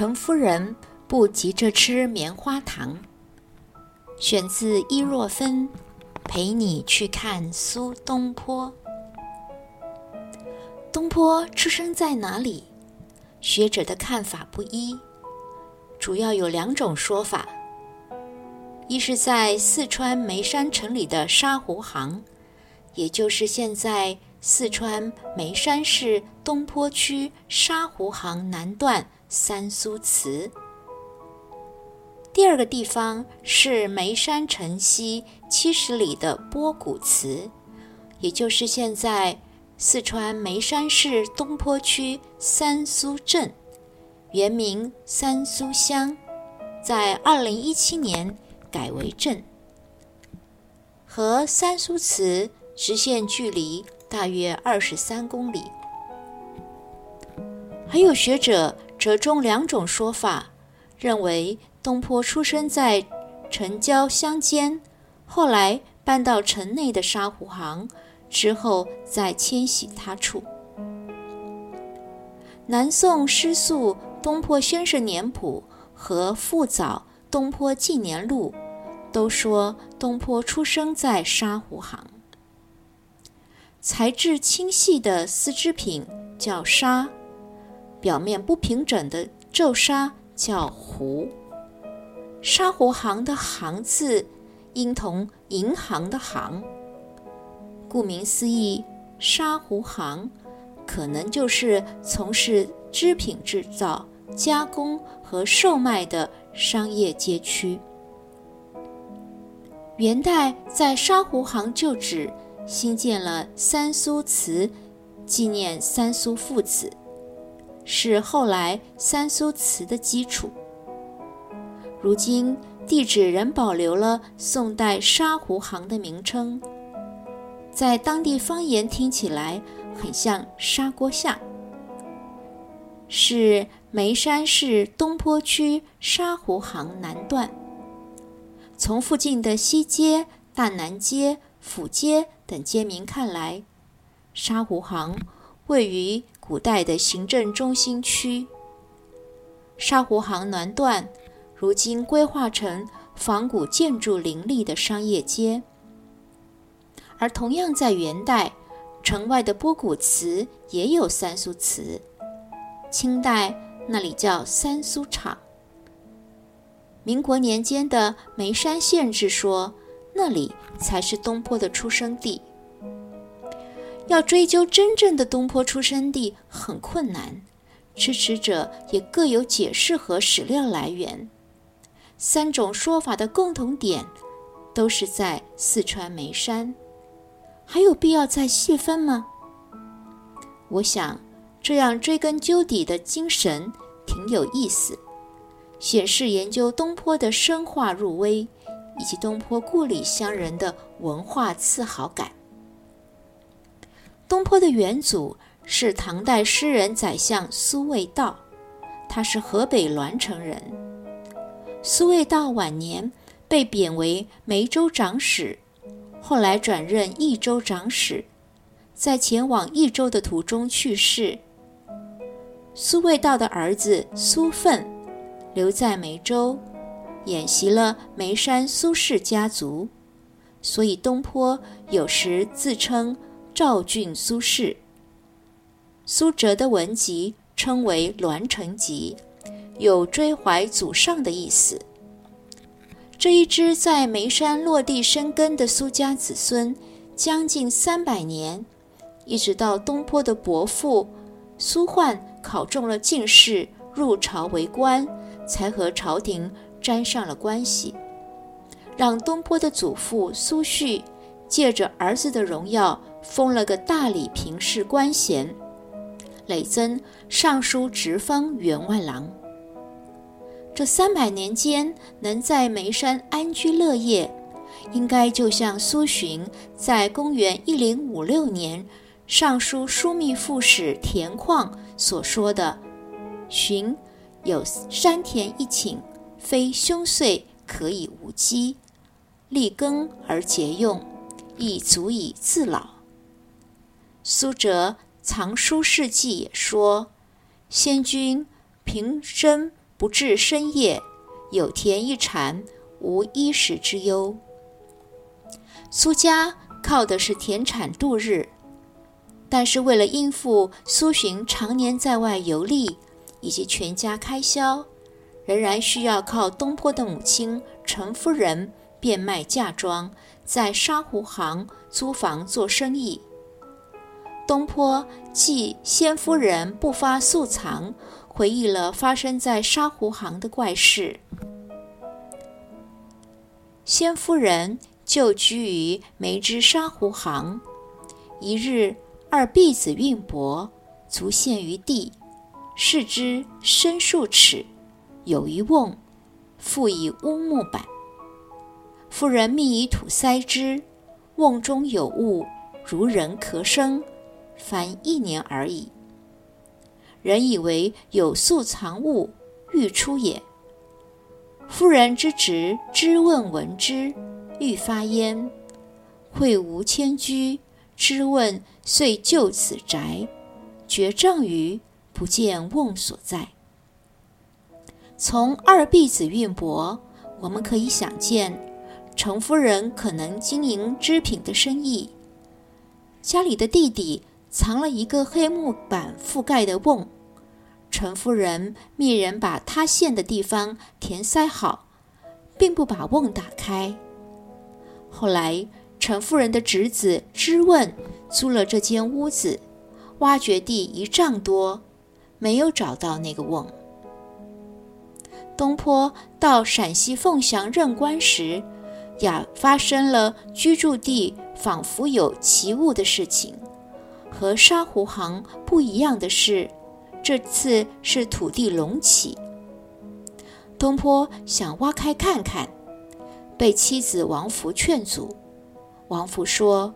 陈夫人不急着吃棉花糖。选自伊若芬，《陪你去看苏东坡》。东坡出生在哪里？学者的看法不一，主要有两种说法：一是在四川眉山城里的沙湖行，也就是现在四川眉山市东坡区沙湖行南段三苏祠；第二个地方是眉山城西七十里的波谷祠，也就是现在。四川眉山市东坡区三苏镇，原名三苏乡，在二零一七年改为镇，和三苏祠直线距离大约二十三公里。还有学者折中两种说法，认为东坡出生在城郊乡间，后来搬到城内的沙湖行。之后再迁徙他处。南宋诗宿《东坡先生年谱》和复早《东坡纪年录》都说东坡出生在沙湖行。材质轻细的丝织品叫纱，表面不平整的皱纱叫湖。沙湖行的“行”字音同银行的“行”。顾名思义，沙湖行可能就是从事织品制造、加工和售卖的商业街区。元代在沙湖行旧址新建了三苏祠，纪念三苏父子，是后来三苏祠的基础。如今地址仍保留了宋代沙湖行的名称。在当地方言听起来很像砂锅下，是眉山市东坡区沙湖行南段。从附近的西街、大南街、府街等街名看来，沙湖行位于古代的行政中心区。沙湖行南段如今规划成仿古建筑林立的商业街。而同样在元代，城外的波谷祠也有三苏祠。清代那里叫三苏场。民国年间的眉山县志说，那里才是东坡的出生地。要追究真正的东坡出生地很困难，支持者也各有解释和史料来源。三种说法的共同点，都是在四川眉山。还有必要再细分吗？我想，这样追根究底的精神挺有意思，显示研究东坡的深化入微，以及东坡故里乡人的文化自豪感。东坡的远祖是唐代诗人宰相苏味道，他是河北栾城人。苏味道晚年被贬为梅州长史。后来转任益州长史，在前往益州的途中去世。苏味道的儿子苏奋留在梅州，演习了眉山苏氏家族，所以东坡有时自称赵郡苏轼。苏辙的文集称为《栾城集》，有追怀祖上的意思。这一支在眉山落地生根的苏家子孙，将近三百年，一直到东坡的伯父苏焕考中了进士，入朝为官，才和朝廷沾上了关系，让东坡的祖父苏旭借着儿子的荣耀，封了个大理平氏官衔，累增尚书直方员外郎。这三百年间能在眉山安居乐业，应该就像苏洵在公元一零五六年上书枢密副使田况所说的：“洵有山田一顷，非凶岁可以无饥，立耕而节用，亦足以自老。”苏辙藏书事迹也说：“先君平生。”不至深夜，有田一产，无衣食之忧。苏家靠的是田产度日，但是为了应付苏洵常年在外游历以及全家开销，仍然需要靠东坡的母亲陈夫人变卖嫁妆，在沙湖行租房做生意。东坡记先夫人不发素藏，回忆了发生在沙湖行的怪事。先夫人。就居于梅枝沙湖行。一日，二婢子运帛，足陷于地，视之深数尺，有一瓮，覆以乌木板。妇人密以土塞之，瓮中有物，如人咳声，凡一年而已。人以为有素藏物，欲出也。夫人之侄知问闻之。欲发焉，会无迁居，知问遂就此宅，绝正于不见瓮所在。从二婢子运帛，我们可以想见，程夫人可能经营织品的生意。家里的弟弟藏了一个黑木板覆盖的瓮，陈夫人命人把塌陷的地方填塞好，并不把瓮打开。后来，陈夫人的侄子知问租了这间屋子，挖掘地一丈多，没有找到那个瓮。东坡到陕西凤翔任官时，也发生了居住地仿佛有奇物的事情。和沙湖行不一样的是，这次是土地隆起。东坡想挖开看看。被妻子王福劝阻，王福说：“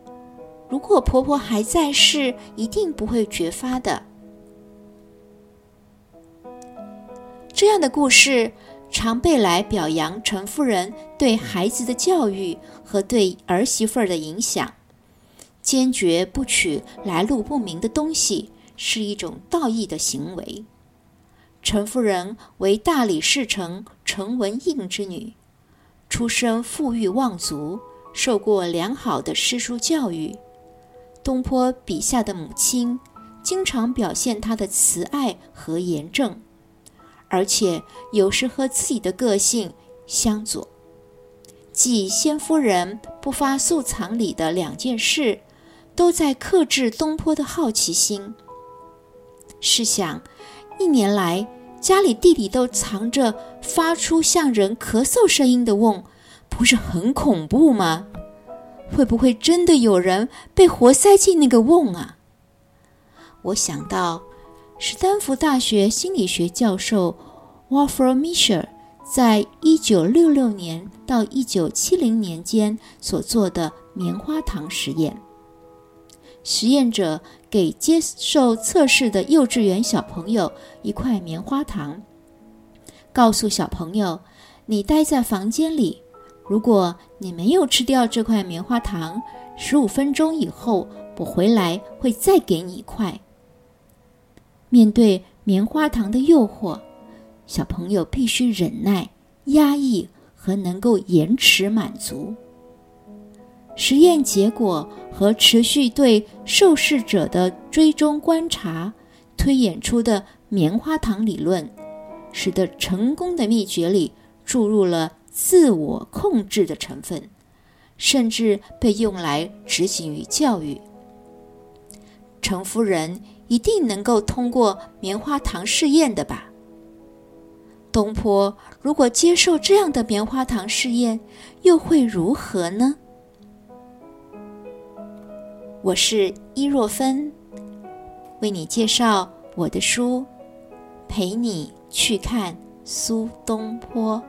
如果婆婆还在世，一定不会绝发的。”这样的故事常被来表扬陈夫人对孩子的教育和对儿媳妇儿的影响。坚决不取来路不明的东西是一种道义的行为。陈夫人为大理寺丞陈文应之女。出身富裕望族，受过良好的诗书教育。东坡笔下的母亲，经常表现她的慈爱和严正，而且有时和自己的个性相左。继先夫人不发素藏里的两件事，都在克制东坡的好奇心。试想，一年来。家里地里都藏着发出像人咳嗽声音的瓮，不是很恐怖吗？会不会真的有人被活塞进那个瓮啊？我想到，史丹福大学心理学教授 Wolfram Mischer 在一九六六年到一九七零年间所做的棉花糖实验。实验者给接受测试的幼稚园小朋友一块棉花糖，告诉小朋友：“你待在房间里，如果你没有吃掉这块棉花糖，十五分钟以后我回来会再给你一块。”面对棉花糖的诱惑，小朋友必须忍耐、压抑和能够延迟满足。实验结果和持续对受试者的追踪观察，推演出的棉花糖理论，使得成功的秘诀里注入了自我控制的成分，甚至被用来执行于教育。程夫人一定能够通过棉花糖试验的吧？东坡如果接受这样的棉花糖试验，又会如何呢？我是伊若芬，为你介绍我的书，陪你去看苏东坡。